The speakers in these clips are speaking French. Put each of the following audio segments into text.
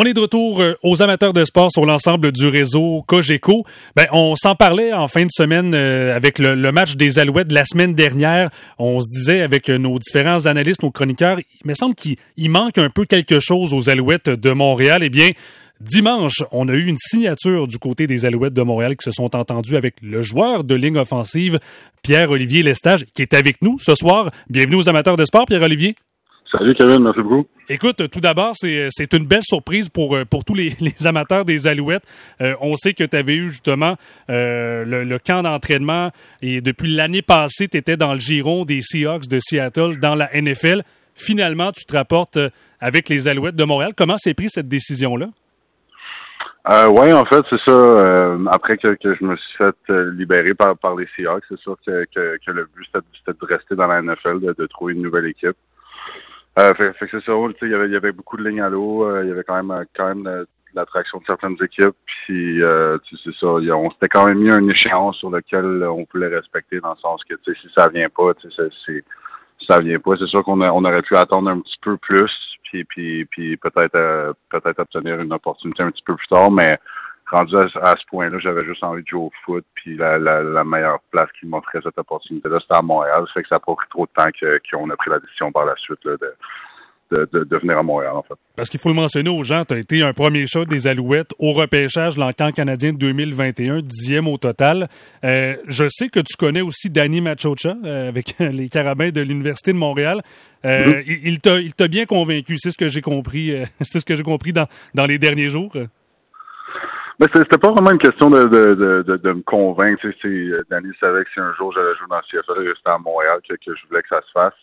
On est de retour euh, aux amateurs de sport sur l'ensemble du réseau Cogeco. Ben, on s'en parlait en fin de semaine euh, avec le, match des Alouettes la semaine dernière. On se disait avec nos différents analystes, nos chroniqueurs, il me semble qu'il manque un peu quelque chose aux Alouettes de Montréal. Eh bien, Dimanche, on a eu une signature du côté des Alouettes de Montréal qui se sont entendus avec le joueur de ligne offensive, Pierre-Olivier Lestage, qui est avec nous ce soir. Bienvenue aux amateurs de sport, Pierre-Olivier. Salut Kevin, merci beaucoup. Écoute, tout d'abord, c'est, une belle surprise pour, euh, pour tous les, amateurs des Alouettes. Euh, on sait que tu avais eu justement euh, le, camp d'entraînement et depuis l'année passée, tu étais dans le giron des Seahawks de Seattle dans la NFL. Finalement, tu te rapportes avec les Alouettes de Montréal. Comment s'est pris cette décision-là? Euh, oui, en fait, c'est ça. après que, je me suis fait libérer par, par les Seahawks, c'est sûr que, que, le but, c'était, de rester dans la NFL, de trouver une nouvelle équipe. Euh, fait, que c'est ça, il y avait, y avait beaucoup de lignes à l'eau, euh, il y avait quand même quand même de, l'attraction de certaines équipes, puis euh, c'est ça, on s'était quand même mis un échéance sur lequel on pouvait respecter dans le sens que si ça vient pas, c'est ça vient pas. C'est sûr qu'on on aurait pu attendre un petit peu plus, puis puis puis peut-être euh, peut-être obtenir une opportunité un petit peu plus tard, mais rendu à, ce point-là, j'avais juste envie de jouer au foot, puis la, la, meilleure place qui m'offrait cette opportunité-là, c'était à Montréal. Ça fait que ça n'a pas pris trop de temps qu'on a pris la décision par la suite de, de, de, venir à Montréal, en fait. Parce qu'il faut le mentionner aux gens, tu as été un premier choix des Alouettes au repêchage de l'encan canadien de 2021, dixième au total. Euh, je sais que tu connais aussi Danny Machocha euh, avec les Carabins de l'Université de Montréal. Euh, mm-hmm. Il t'a bien convaincu, c'est ce que j'ai compris, c'est ce que j'ai compris dans, dans les derniers jours. Mais c'était pas vraiment une question de, de, de, de me convaincre. Tu sais, euh, Danny savait que si un jour j'allais jouer dans le CFL, c'était à Montréal que, que, je voulais que ça se fasse.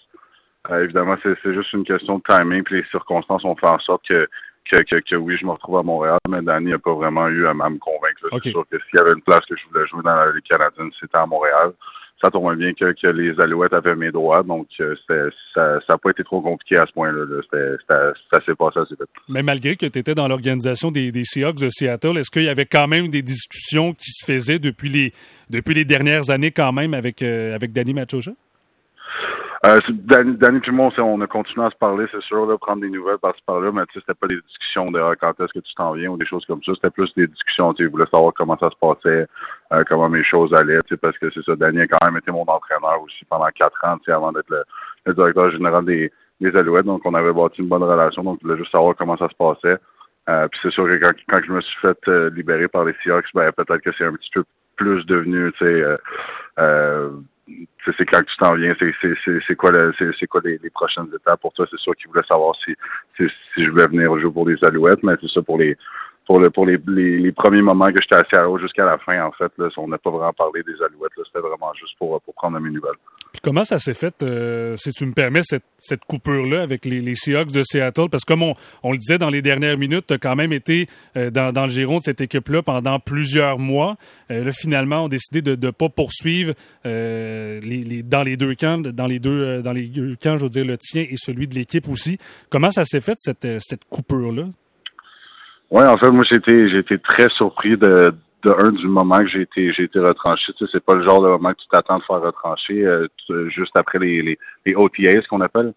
Euh, évidemment, c'est juste une question de timing, puis les circonstances ont fait en sorte que, que, que, que oui, je me retrouve à Montréal, mais Danny n'a pas vraiment eu à, me convaincre. C'est sûr que s'il y avait une place que je voulais jouer dans la Ligue canadienne, c'était à Montréal ça tombe bien que, que, les Alouettes avaient mes droits, donc euh, ça n'a pas été trop compliqué à ce point-là. Ça s'est passé assez vite. Mais malgré que tu étais dans l'organisation des, des, Seahawks de Seattle, est-ce qu'il y avait quand même des discussions qui se faisaient depuis les, depuis les dernières années quand même avec, euh, avec Danny Machocha? Euh, Danny, moi, on a continué à se parler, c'est sûr, là, prendre des nouvelles par-ci par-là, mais tu sais, c'était pas des discussions de ah, quand est-ce que tu t'en viens ou des choses comme ça. C'était plus des discussions, tu sais, voulait savoir comment ça se passait, euh, comment mes choses allaient, parce que c'est ça, Danny a quand même été mon entraîneur aussi pendant quatre ans, tu sais, avant d'être le, directeur général des, des Alouettes. Donc, on avait bâti une bonne relation, donc je voulais juste savoir comment ça se passait. Euh, puis c'est sûr que quand, quand, je me suis fait euh, libérer par les Seahawks, ben peut-être que c'est un petit peu plus devenu, tu sais, euh, c'est quand tu t'en viens, c'est quoi, c'est quoi les, prochaines étapes pour toi? C'est sûr qu'il voulait savoir si, si, je voulais venir jouer pour les Alouettes, mais c'est ça pour les pour le pour les, les, premiers moments que j'étais à l'eau jusqu'à la fin, en fait, là, on n'a pas vraiment parlé des Alouettes. C'était vraiment juste pour, pour prendre mes nouvelles. Comment ça s'est fait, euh, si tu me permets, cette, cette coupure-là avec les, les, Seahawks de Seattle? Parce que comme on, on le disait dans les dernières minutes, tu as quand même été euh, dans, dans, le giron de cette équipe-là pendant plusieurs mois. Euh, là, finalement, on a décidé de ne pas poursuivre les, les, dans les deux camps, dans les deux, dans les deux camps, je veux dire, le tien et celui de l'équipe aussi. Comment ça s'est fait, cette, cette coupure-là? Oui, en fait, moi j'ai été très surpris de, de un du moment que j'ai été j'ai été retranché. Tu sais, c'est pas le genre de moment que tu t'attends de faire retrancher euh, juste après les, les, les qu'on appelle.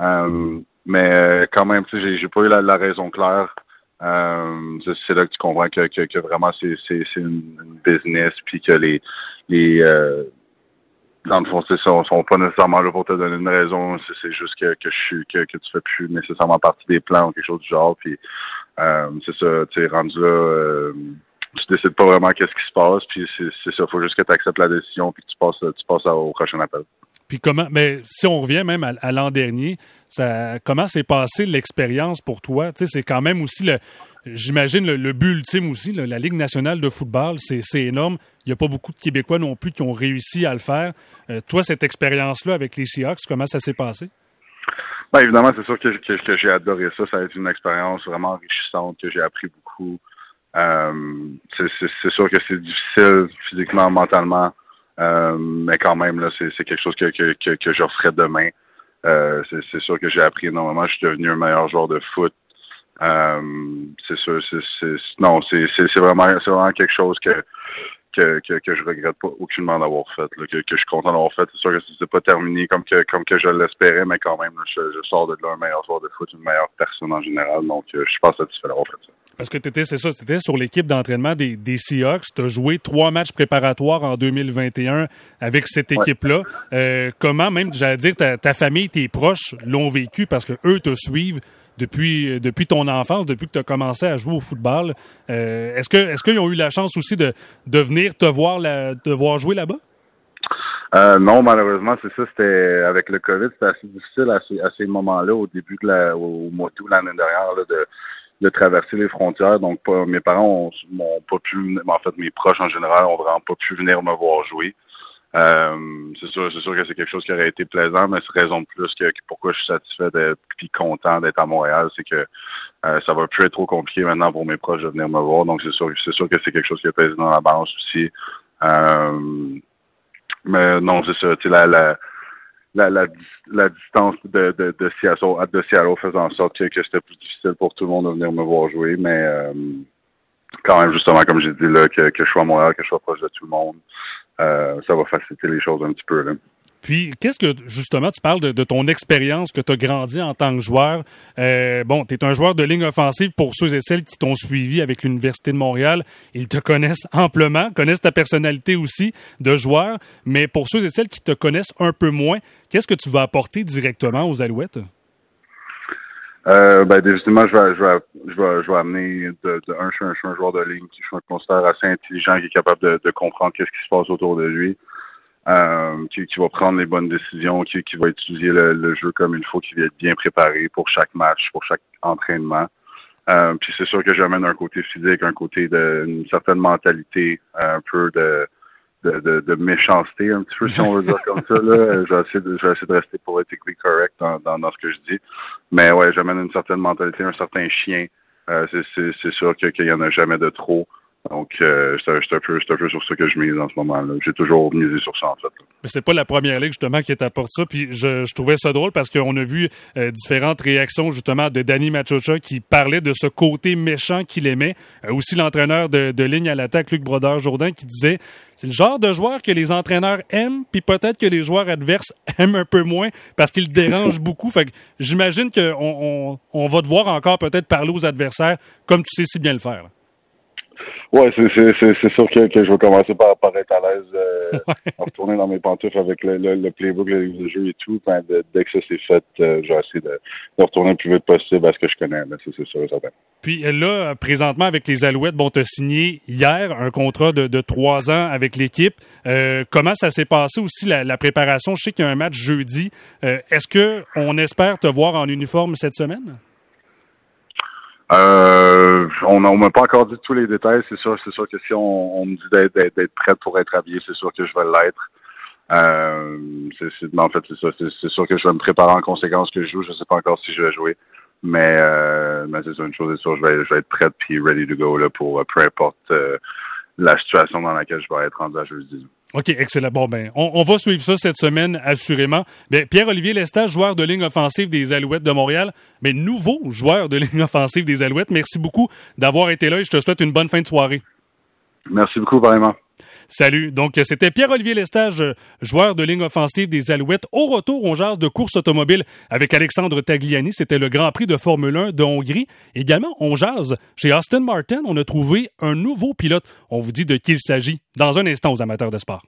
Euh, mais euh, quand même, tu sais, j'ai pas eu la, la raison claire. Euh, c'est là que tu comprends que, que, que vraiment c'est c'est une, une, business puis que les les dans le fond, c'est ça, on sont pas nécessairement là pour te donner une raison. C'est juste que, que je suis que, que tu fais plus nécessairement partie des plans ou quelque chose du genre. Puis euh, c'est ça, tu es rendu là, euh, tu décides pas vraiment qu'est-ce qui se passe, puis c'est ça, faut juste que tu acceptes la décision puis que tu passes tu passes au prochain appel. Puis comment, mais si on revient même à, l'an dernier, ça, comment s'est passé l'expérience pour toi? Tu sais, c'est quand même aussi le, j'imagine le, but ultime aussi, la Ligue nationale de football, c'est énorme. Il n'y a pas beaucoup de Québécois non plus qui ont réussi à le faire. Euh, toi, cette expérience-là avec les Seahawks, comment ça s'est passé? Ben, évidemment, c'est sûr que, que, j'ai adoré ça. Ça a été une expérience vraiment enrichissante, que j'ai appris beaucoup. Euh, c'est sûr que c'est difficile physiquement, mentalement. Euh, mais quand même, là, c'est quelque chose que, je referais demain. Euh, c'est sûr que j'ai appris énormément. Je suis devenu un meilleur joueur de foot. C'est sûr, c'est non, c'est vraiment, quelque chose que je regrette pas aucunement d'avoir fait, que, je suis content d'avoir fait. C'est sûr que c'est pas terminé comme que comme que je l'espérais, mais quand même, je, sors de là un meilleur joueur de foot, une meilleure personne en général. Donc, je suis pas satisfait d'avoir fait ça. Parce que tu étais, c'est ça, c'était sur l'équipe d'entraînement des, des Seahawks. Tu as joué trois matchs préparatoires en 2021 avec cette équipe-là. Euh, comment, même, j'allais dire, ta, ta famille, tes proches l'ont vécu parce que eux te suivent depuis, depuis ton enfance, depuis que tu as commencé à jouer au football. Euh, est-ce que est-ce qu'ils ont eu la chance aussi de, de venir te voir, la, te voir jouer là-bas? Euh, non, malheureusement, c'est ça. C'était avec le COVID, c'était assez difficile à ces, à ces moments-là, au début de la, au, mois d'août l'année dernière, là, de, de traverser les frontières. Donc, pas, mes parents m'ont pas pu, en fait, mes proches en général, ont vraiment pas pu venir me voir jouer. Euh, c'est sûr, c'est sûr que c'est quelque chose qui aurait été plaisant, mais c'est raison de plus que, pourquoi je suis satisfait d'être puis content d'être à Montréal, c'est que euh, ça va plus être trop compliqué maintenant pour mes proches de venir me voir. Donc c'est sûr, c'est sûr que c'est quelque chose qui est pesé dans la balance aussi. Euh, mais non, c'est ça. La, la, la, la, la, distance de, de, de, Seattle, de Seattle faisait en sorte que, c'était plus difficile pour tout le monde de venir me voir jouer, mais euh, quand même, justement, comme j'ai dit, là, que, que je sois à Montréal, que je sois proche de tout le monde, euh, ça va faciliter les choses un petit peu. Là. Puis, qu'est-ce que, justement, tu parles de, ton expérience que tu as grandi en tant que joueur? Euh, bon, tu es un joueur de ligne offensive pour ceux et celles qui t'ont suivi avec l'Université de Montréal. Ils te connaissent amplement, connaissent ta personnalité aussi de joueur. Mais pour ceux et celles qui te connaissent un peu moins, qu'est-ce que tu vas apporter directement aux Alouettes? Euh, ben, je vais, je vais, je vais, amener un, je suis un, joueur de ligne qui je considère assez intelligent, qui est capable de comprendre qu'est-ce qui se passe autour de lui, euh, qui, qui va prendre les bonnes décisions, qui, qui va utiliser le, le jeu comme il faut, qui va être bien préparé pour chaque match, pour chaque entraînement. Euh, puis c'est sûr que j'amène un côté physique, un côté de une certaine mentalité, un peu de de, de, méchanceté un petit peu, si on veut dire comme ça. Là. Je, vais essayer de, de rester politiquement correct dans, dans, dans, ce que je dis. Mais ouais, j'amène une certaine mentalité, un certain chien. Euh, c'est sûr qu'il n'y en a jamais de trop. Donc, euh, c'est un, peu, sur ça que je mise en ce moment-là. J'ai toujours misé sur ça, en fait. Mais c'est pas la première ligue, justement, qui t'apporte ça. Puis je, trouvais ça drôle parce qu'on a vu euh, différentes réactions, justement, de Danny Machocha qui parlait de ce côté méchant qu'il aimait. Euh, aussi l'entraîneur de, ligne à l'attaque, Luc Brodeur-Jourdain, qui disait c'est le genre de joueur que les entraîneurs aiment, puis peut-être que les joueurs adverses aiment un peu moins parce qu'il dérange beaucoup. Fait que j'imagine qu'on on, on va devoir encore peut-être parler aux adversaires comme tu sais si bien le faire. Ouais, c'est sûr que, que, je vais commencer par, par être à l'aise euh, à retourner dans mes pantoufles avec le, le, le playbook, le, jeu et tout. Ben, dès que ça c'est fait, euh, je vais essayer de, de, retourner le plus vite possible à ce que je connais. C'est sûr et certain. Puis là, présentement, avec les Alouettes, bon, tu as signé hier un contrat de, de trois ans avec l'équipe. Euh, comment ça s'est passé aussi, la, la, préparation? Je sais qu'il y a un match jeudi. Euh, Est-ce que on espère te voir en uniforme cette semaine? Euh, on ne m'a pas encore dit tous les détails. C'est sûr, c'est sûr que si on, on me dit d'être, prêt pour être habillé, c'est sûr que je vais l'être. Euh, c'est, en fait, c'est ça. C'est, sûr que je vais me préparer en conséquence que je joue. Je sais pas encore si je vais jouer. Mais, euh, mais c'est une chose, c'est sûr, je vais, je vais être prêt puis ready to go là, pour peu importe euh, la situation dans laquelle je vais être rendu à jeudi. OK, excellent. Bon, ben, on, va suivre ça cette semaine, assurément. Ben, Pierre-Olivier Lestage, joueur de ligne offensive des Alouettes de Montréal, mais nouveau joueur de ligne offensive des Alouettes. Merci beaucoup d'avoir été là et je te souhaite une bonne fin de soirée. Merci beaucoup, vraiment. Salut. Donc, c'était Pierre-Olivier Lestage, joueur de ligne offensive des Alouettes. Au retour, on jase de course automobile avec Alexandre Tagliani. C'était le Grand Prix de Formule 1 de Hongrie. Également, on jase chez Austin Martin. On a trouvé un nouveau pilote. On vous dit de qui il s'agit dans un instant aux amateurs de sport.